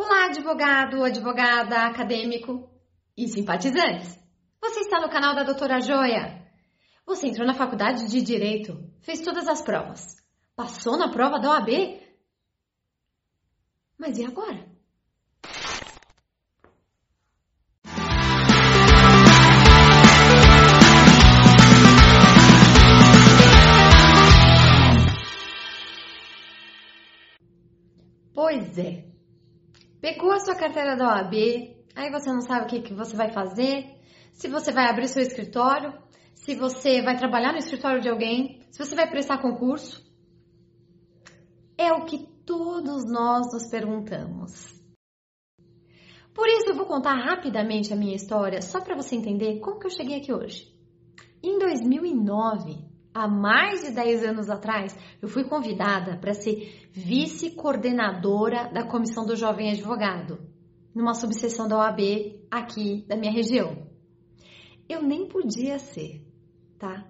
Olá, advogado, advogada, acadêmico e simpatizantes. Você está no canal da Doutora Joia. Você entrou na faculdade de Direito, fez todas as provas, passou na prova da OAB. Mas e agora? Pois é. Pegou a sua carteira da OAB, aí você não sabe o que, que você vai fazer, se você vai abrir seu escritório, se você vai trabalhar no escritório de alguém, se você vai prestar concurso. É o que todos nós nos perguntamos. Por isso eu vou contar rapidamente a minha história, só para você entender como que eu cheguei aqui hoje. Em 2009, há mais de 10 anos atrás, eu fui convidada para ser vice-coordenadora da Comissão do Jovem Advogado, numa subseção da OAB aqui da minha região. Eu nem podia ser, tá?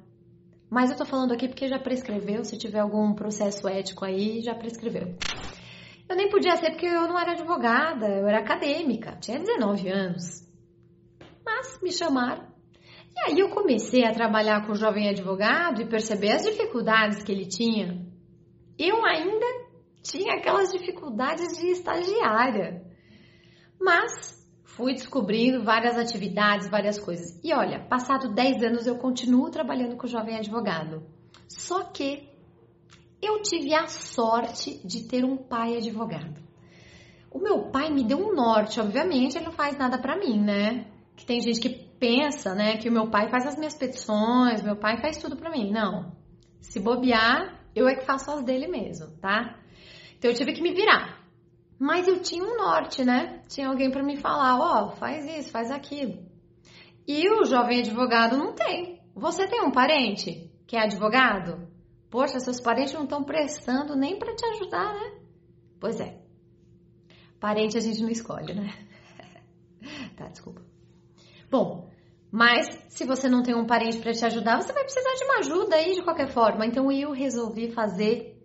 Mas eu tô falando aqui porque já prescreveu, se tiver algum processo ético aí, já prescreveu. Eu nem podia ser porque eu não era advogada, eu era acadêmica, tinha 19 anos. Mas me chamaram e aí eu comecei a trabalhar com o jovem advogado e perceber as dificuldades que ele tinha. Eu ainda tinha aquelas dificuldades de estagiária. Mas fui descobrindo várias atividades, várias coisas. E olha, passado 10 anos eu continuo trabalhando com o jovem advogado. Só que eu tive a sorte de ter um pai advogado. O meu pai me deu um norte, obviamente, ele não faz nada para mim, né? Que tem gente que pensa, né, que o meu pai faz as minhas petições, meu pai faz tudo para mim. Não. Se bobear, eu é que faço as dele mesmo, tá? Então eu tive que me virar. Mas eu tinha um norte, né? Tinha alguém para me falar, ó, oh, faz isso, faz aquilo. E o jovem advogado não tem. Você tem um parente que é advogado? Poxa, seus parentes não estão prestando nem para te ajudar, né? Pois é. Parente a gente não escolhe, né? tá, desculpa. Bom, mas se você não tem um parente para te ajudar, você vai precisar de uma ajuda aí de qualquer forma. Então eu resolvi fazer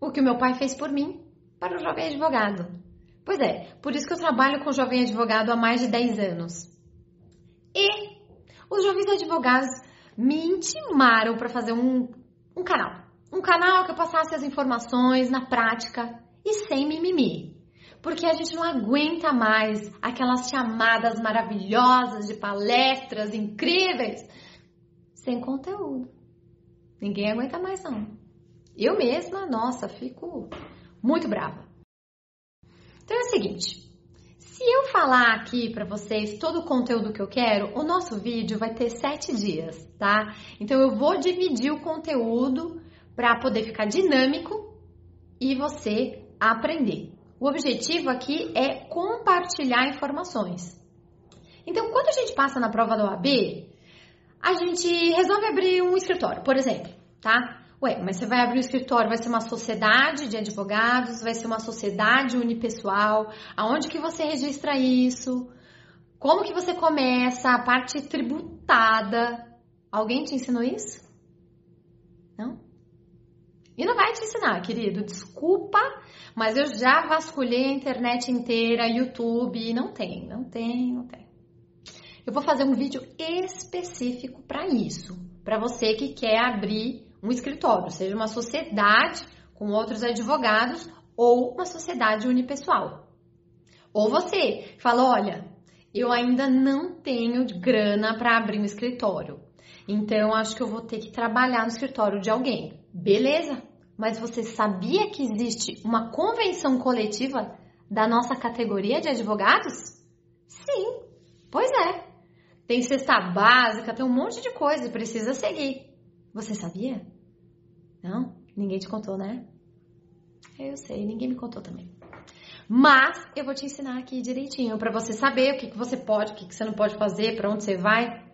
o que o meu pai fez por mim para o jovem advogado. Pois é, por isso que eu trabalho com o jovem advogado há mais de 10 anos. E os jovens advogados me intimaram para fazer um, um canal. Um canal que eu passasse as informações na prática e sem mimimi porque a gente não aguenta mais aquelas chamadas maravilhosas de palestras incríveis sem conteúdo. Ninguém aguenta mais não. Eu mesma, nossa, fico muito brava. Então é o seguinte, se eu falar aqui para vocês todo o conteúdo que eu quero, o nosso vídeo vai ter sete dias, tá? Então eu vou dividir o conteúdo para poder ficar dinâmico e você aprender. O objetivo aqui é compartilhar informações. Então, quando a gente passa na prova da OAB, a gente resolve abrir um escritório, por exemplo, tá? Ué, mas você vai abrir um escritório, vai ser uma sociedade de advogados, vai ser uma sociedade unipessoal, aonde que você registra isso? Como que você começa a parte tributada? Alguém te ensinou isso? E não vai te ensinar, querido. Desculpa, mas eu já vasculhei a internet inteira, YouTube, não tem, não tem, não tem. Eu vou fazer um vídeo específico para isso, para você que quer abrir um escritório, seja uma sociedade com outros advogados ou uma sociedade unipessoal. Ou você fala, olha, eu ainda não tenho grana para abrir um escritório. Então acho que eu vou ter que trabalhar no escritório de alguém. Beleza? Mas você sabia que existe uma convenção coletiva da nossa categoria de advogados? Sim, pois é. Tem cesta básica, tem um monte de coisa e precisa seguir. Você sabia? Não? Ninguém te contou, né? Eu sei, ninguém me contou também. Mas eu vou te ensinar aqui direitinho para você saber o que, que você pode, o que, que você não pode fazer, para onde você vai.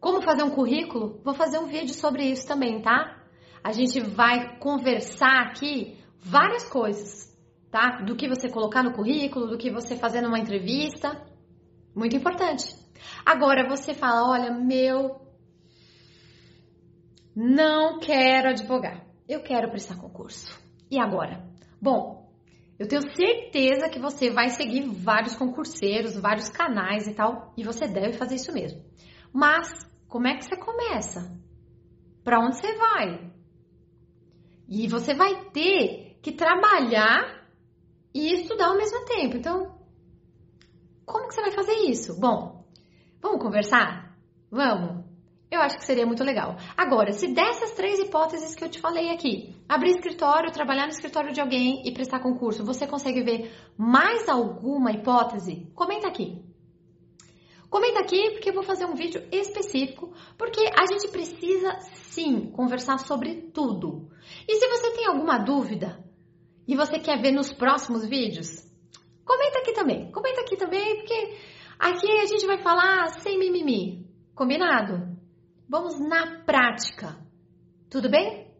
Como fazer um currículo? Vou fazer um vídeo sobre isso também, tá? A gente vai conversar aqui várias coisas, tá? Do que você colocar no currículo, do que você fazer numa entrevista. Muito importante. Agora você fala: olha, meu, não quero advogar, eu quero prestar concurso. E agora? Bom, Eu tenho certeza que você vai seguir vários concurseiros, vários canais e tal, e você deve fazer isso mesmo. Mas como é que você começa? Para onde você vai? E você vai ter que trabalhar e estudar ao mesmo tempo. Então, como que você vai fazer isso? Bom, vamos conversar? Vamos? Eu acho que seria muito legal. Agora, se dessas três hipóteses que eu te falei aqui, abrir escritório, trabalhar no escritório de alguém e prestar concurso, você consegue ver mais alguma hipótese? Comenta aqui. Comenta aqui porque eu vou fazer um vídeo específico, porque a gente precisa sim conversar sobre tudo. E se você tem alguma dúvida e você quer ver nos próximos vídeos, comenta aqui também. Comenta aqui também, porque aqui a gente vai falar sem mimimi. Combinado? Vamos na prática. Tudo bem?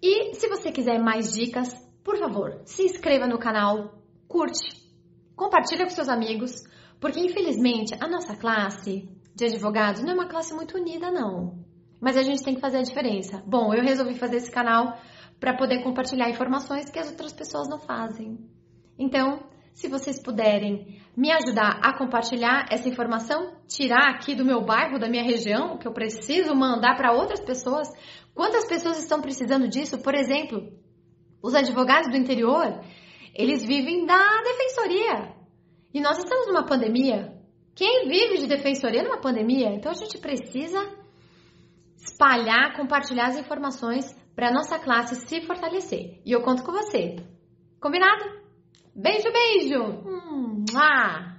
E se você quiser mais dicas, por favor, se inscreva no canal, curte, compartilha com seus amigos, porque infelizmente a nossa classe de advogados não é uma classe muito unida não. Mas a gente tem que fazer a diferença. Bom, eu resolvi fazer esse canal para poder compartilhar informações que as outras pessoas não fazem. Então, se vocês puderem me ajudar a compartilhar essa informação, tirar aqui do meu bairro, da minha região, que eu preciso mandar para outras pessoas. Quantas pessoas estão precisando disso? Por exemplo, os advogados do interior, eles vivem da defensoria. E nós estamos numa pandemia. Quem vive de defensoria numa pandemia? Então a gente precisa espalhar, compartilhar as informações para a nossa classe se fortalecer. E eu conto com você. Combinado? Beijo, beijo! Hum, ah.